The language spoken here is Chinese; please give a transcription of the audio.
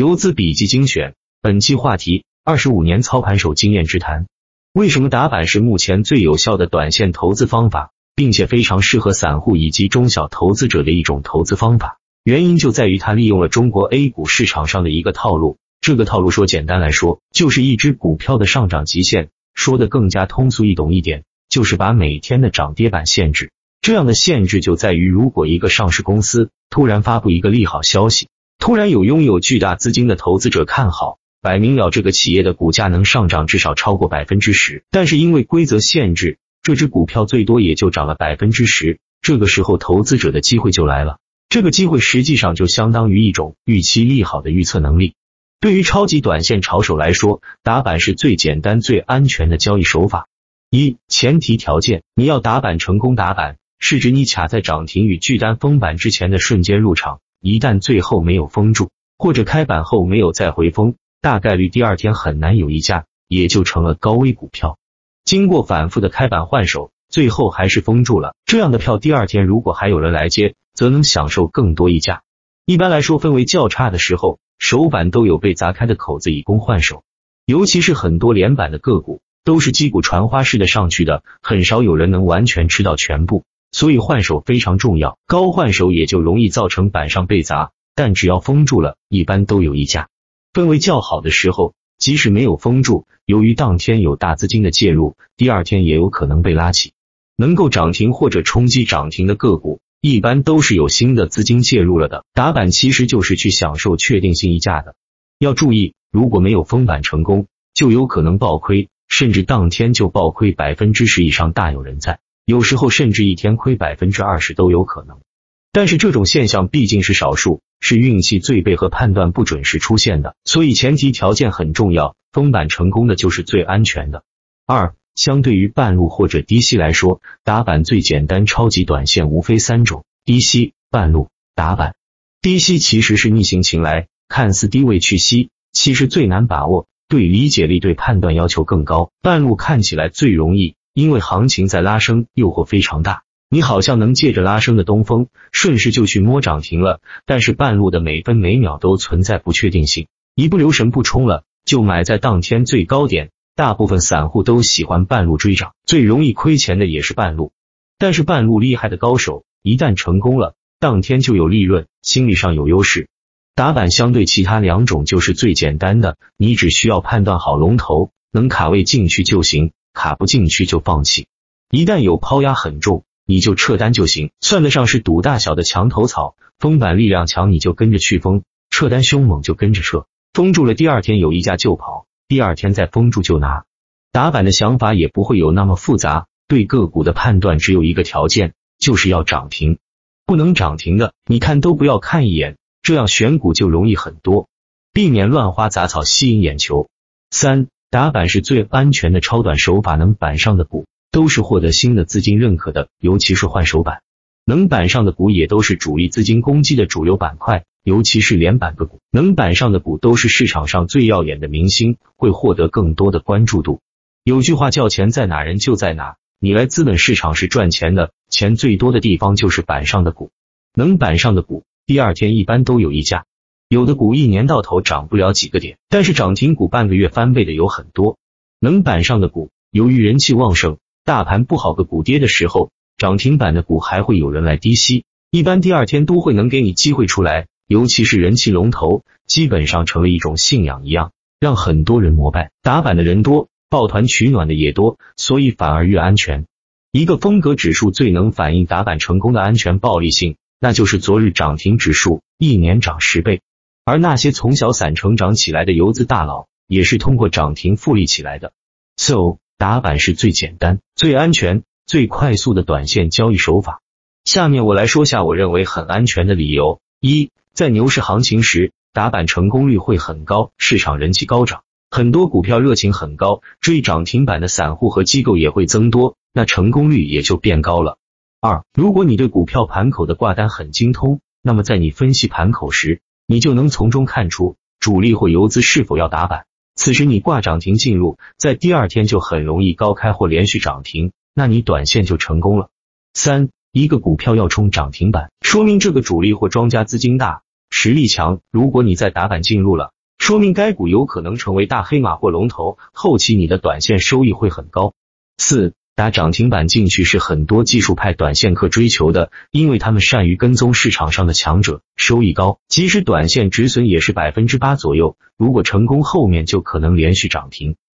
游资笔记精选，本期话题：二十五年操盘手经验之谈。为什么打板是目前最有效的短线投资方法，并且非常适合散户以及中小投资者的一种投资方法？原因就在于它利用了中国 A 股市场上的一个套路。这个套路说简单来说，就是一只股票的上涨极限。说的更加通俗易懂一点，就是把每天的涨跌板限制。这样的限制就在于，如果一个上市公司突然发布一个利好消息。突然有拥有巨大资金的投资者看好，摆明了这个企业的股价能上涨至少超过百分之十，但是因为规则限制，这只股票最多也就涨了百分之十。这个时候，投资者的机会就来了。这个机会实际上就相当于一种预期利好的预测能力。对于超级短线炒手来说，打板是最简单、最安全的交易手法。一前提条件，你要打板成功。打板是指你卡在涨停与巨单封板之前的瞬间入场。一旦最后没有封住，或者开板后没有再回封，大概率第二天很难有溢价，也就成了高危股票。经过反复的开板换手，最后还是封住了，这样的票第二天如果还有人来接，则能享受更多溢价。一般来说，氛围较差的时候，首板都有被砸开的口子以供换手，尤其是很多连板的个股，都是击鼓传花式的上去的，很少有人能完全吃到全部。所以换手非常重要，高换手也就容易造成板上被砸，但只要封住了，一般都有溢价。氛围较好的时候，即使没有封住，由于当天有大资金的介入，第二天也有可能被拉起。能够涨停或者冲击涨停的个股，一般都是有新的资金介入了的。打板其实就是去享受确定性溢价的。要注意，如果没有封板成功，就有可能爆亏，甚至当天就爆亏百分之十以上，大有人在。有时候甚至一天亏百分之二十都有可能，但是这种现象毕竟是少数，是运气最背和判断不准时出现的，所以前提条件很重要，封板成功的就是最安全的。二，相对于半路或者低吸来说，打板最简单，超级短线无非三种：低吸、半路、打板。低吸其实是逆行情来，看似低位去吸，其实最难把握，对理解力、对判断要求更高。半路看起来最容易。因为行情在拉升，诱惑非常大，你好像能借着拉升的东风，顺势就去摸涨停了。但是半路的每分每秒都存在不确定性，一不留神不冲了，就买在当天最高点。大部分散户都喜欢半路追涨，最容易亏钱的也是半路。但是半路厉害的高手，一旦成功了，当天就有利润，心理上有优势。打板相对其他两种就是最简单的，你只需要判断好龙头，能卡位进去就行。卡不进去就放弃，一旦有抛压很重，你就撤单就行，算得上是赌大小的墙头草。封板力量强，你就跟着去封；撤单凶猛就跟着撤。封住了，第二天有溢价就跑，第二天再封住就拿。打板的想法也不会有那么复杂，对个股的判断只有一个条件，就是要涨停，不能涨停的，你看都不要看一眼，这样选股就容易很多，避免乱花杂草吸引眼球。三。打板是最安全的超短手法，能板上的股都是获得新的资金认可的，尤其是换手板，能板上的股也都是主力资金攻击的主流板块，尤其是连板个股，能板上的股都是市场上最耀眼的明星，会获得更多的关注度。有句话叫钱在哪人就在哪，你来资本市场是赚钱的，钱最多的地方就是板上的股，能板上的股第二天一般都有溢价。有的股一年到头涨不了几个点，但是涨停股半个月翻倍的有很多。能板上的股，由于人气旺盛，大盘不好个股跌的时候，涨停板的股还会有人来低吸，一般第二天都会能给你机会出来。尤其是人气龙头，基本上成了一种信仰一样，让很多人膜拜。打板的人多，抱团取暖的也多，所以反而越安全。一个风格指数最能反映打板成功的安全暴力性，那就是昨日涨停指数，一年涨十倍。而那些从小散成长起来的游资大佬，也是通过涨停复利起来的。So，打板是最简单、最安全、最快速的短线交易手法。下面我来说下我认为很安全的理由：一，在牛市行情时，打板成功率会很高，市场人气高涨，很多股票热情很高，追涨停板的散户和机构也会增多，那成功率也就变高了。二，如果你对股票盘口的挂单很精通，那么在你分析盘口时，你就能从中看出主力或游资是否要打板。此时你挂涨停进入，在第二天就很容易高开或连续涨停，那你短线就成功了。三，一个股票要冲涨停板，说明这个主力或庄家资金大，实力强。如果你在打板进入了，说明该股有可能成为大黑马或龙头，后期你的短线收益会很高。四打涨停板进去是很多技术派短线客追求的，因为他们善于跟踪市场上的强者，收益高，即使短线止损也是百分之八左右。如果成功，后面就可能连续涨停。